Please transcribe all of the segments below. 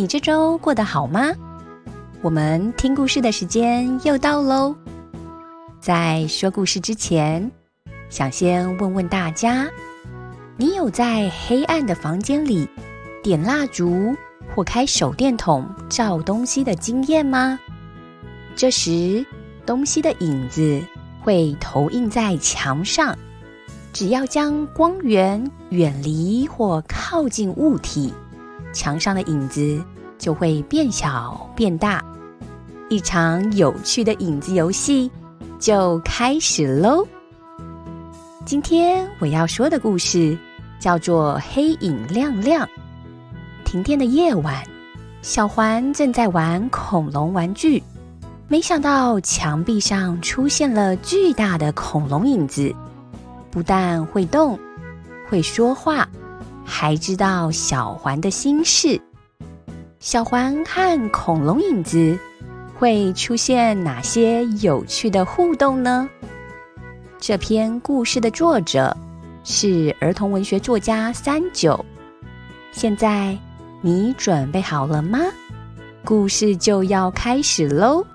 你这周过得好吗？我们听故事的时间又到喽。在说故事之前，想先问问大家：你有在黑暗的房间里点蜡烛或开手电筒照东西的经验吗？这时，东西的影子会投映在墙上。只要将光源远离或靠近物体，墙上的影子就会变小变大。一场有趣的影子游戏就开始喽！今天我要说的故事叫做《黑影亮亮》。停电的夜晚，小环正在玩恐龙玩具，没想到墙壁上出现了巨大的恐龙影子。不但会动，会说话，还知道小环的心事。小环和恐龙影子会出现哪些有趣的互动呢？这篇故事的作者是儿童文学作家三九。现在你准备好了吗？故事就要开始喽！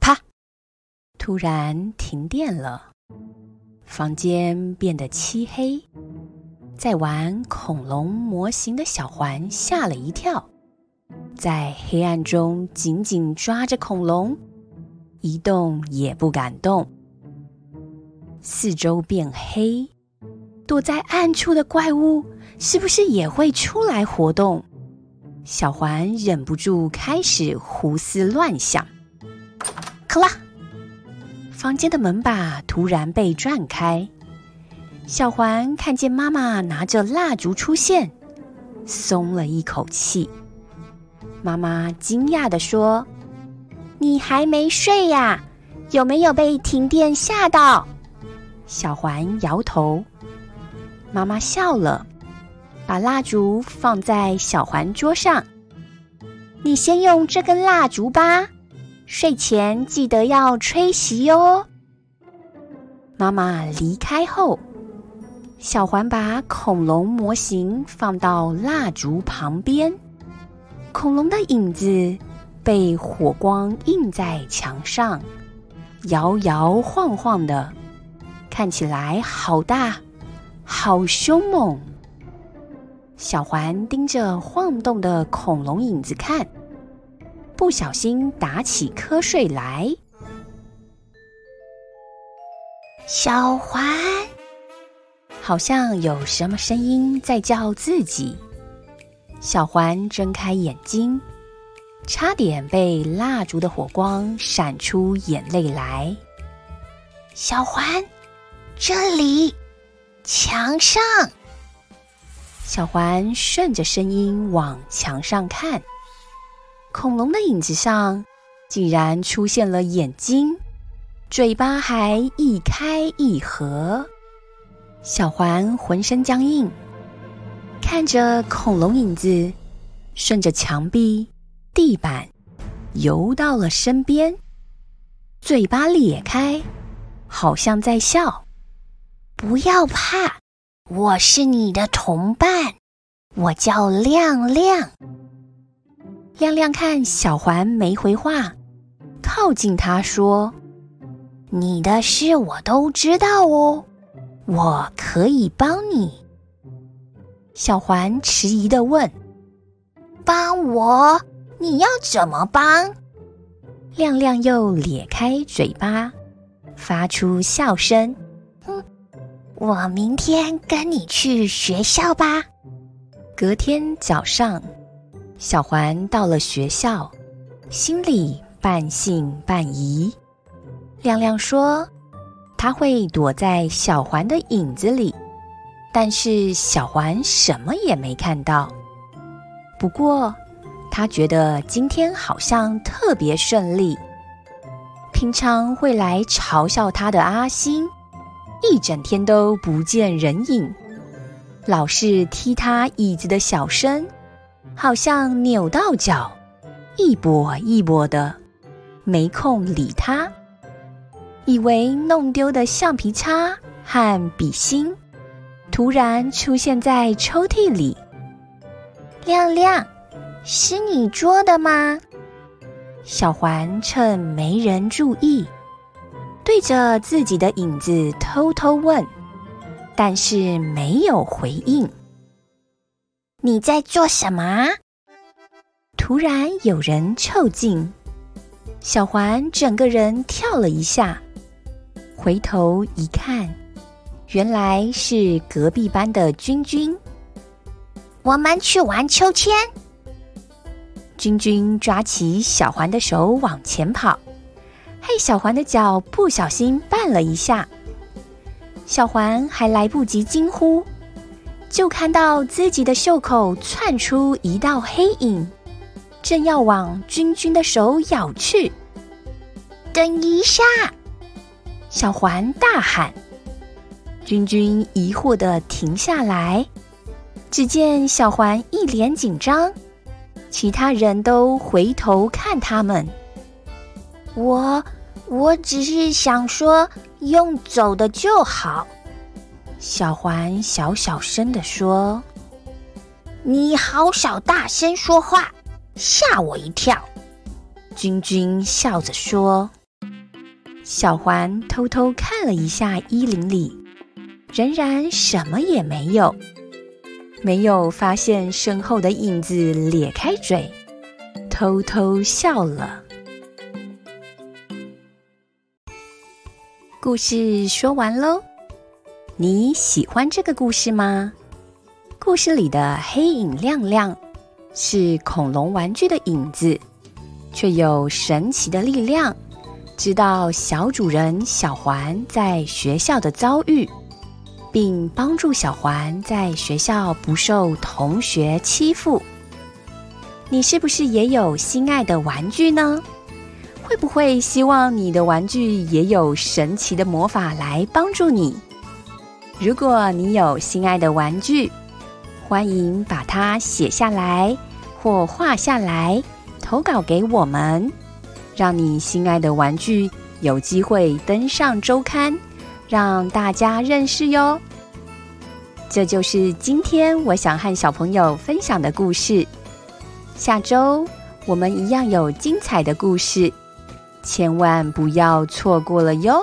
啪突然停电了，房间变得漆黑。在玩恐龙模型的小环吓了一跳，在黑暗中紧紧抓着恐龙，一动也不敢动。四周变黑，躲在暗处的怪物是不是也会出来活动？小环忍不住开始胡思乱想。克拉。房间的门把突然被转开，小环看见妈妈拿着蜡烛出现，松了一口气。妈妈惊讶地说：“你还没睡呀？有没有被停电吓到？”小环摇头。妈妈笑了，把蜡烛放在小环桌上：“你先用这根蜡烛吧。”睡前记得要吹熄哟。妈妈离开后，小环把恐龙模型放到蜡烛旁边，恐龙的影子被火光映在墙上，摇摇晃晃的，看起来好大，好凶猛。小环盯着晃动的恐龙影子看。不小心打起瞌睡来，小环好像有什么声音在叫自己。小环睁开眼睛，差点被蜡烛的火光闪出眼泪来。小环，这里，墙上。小环顺着声音往墙上看。恐龙的影子上，竟然出现了眼睛，嘴巴还一开一合。小环浑身僵硬，看着恐龙影子顺着墙壁、地板游到了身边，嘴巴咧开，好像在笑。不要怕，我是你的同伴，我叫亮亮。亮亮看小环没回话，靠近他说：“你的事我都知道哦，我可以帮你。”小环迟疑的问：“帮我？你要怎么帮？”亮亮又咧开嘴巴，发出笑声：“哼，我明天跟你去学校吧。”隔天早上。小环到了学校，心里半信半疑。亮亮说：“他会躲在小环的影子里。”但是小环什么也没看到。不过，他觉得今天好像特别顺利。平常会来嘲笑他的阿星，一整天都不见人影，老是踢他椅子的小生，好像扭到脚，一跛一跛的，没空理他。以为弄丢的橡皮擦和笔芯，突然出现在抽屉里。亮亮，是你做的吗？小环趁没人注意，对着自己的影子偷偷问，但是没有回应。你在做什么？突然有人凑近，小环整个人跳了一下。回头一看，原来是隔壁班的君君。我们去玩秋千。君君抓起小环的手往前跑，嘿，小环的脚不小心绊了一下。小环还来不及惊呼，就看到自己的袖口窜出一道黑影，正要往君君的手咬去。等一下！小环大喊：“君君疑惑的停下来。”只见小环一脸紧张，其他人都回头看他们。我我只是想说，用走的就好。小环小小声的说：“你好小大声说话，吓我一跳。”君君笑着说。小环偷偷看了一下衣领里，仍然什么也没有，没有发现身后的影子咧开嘴，偷偷笑了。故事说完喽，你喜欢这个故事吗？故事里的黑影亮亮是恐龙玩具的影子，却有神奇的力量。知道小主人小环在学校的遭遇，并帮助小环在学校不受同学欺负。你是不是也有心爱的玩具呢？会不会希望你的玩具也有神奇的魔法来帮助你？如果你有心爱的玩具，欢迎把它写下来或画下来，投稿给我们。让你心爱的玩具有机会登上周刊，让大家认识哟。这就是今天我想和小朋友分享的故事。下周我们一样有精彩的故事，千万不要错过了哟。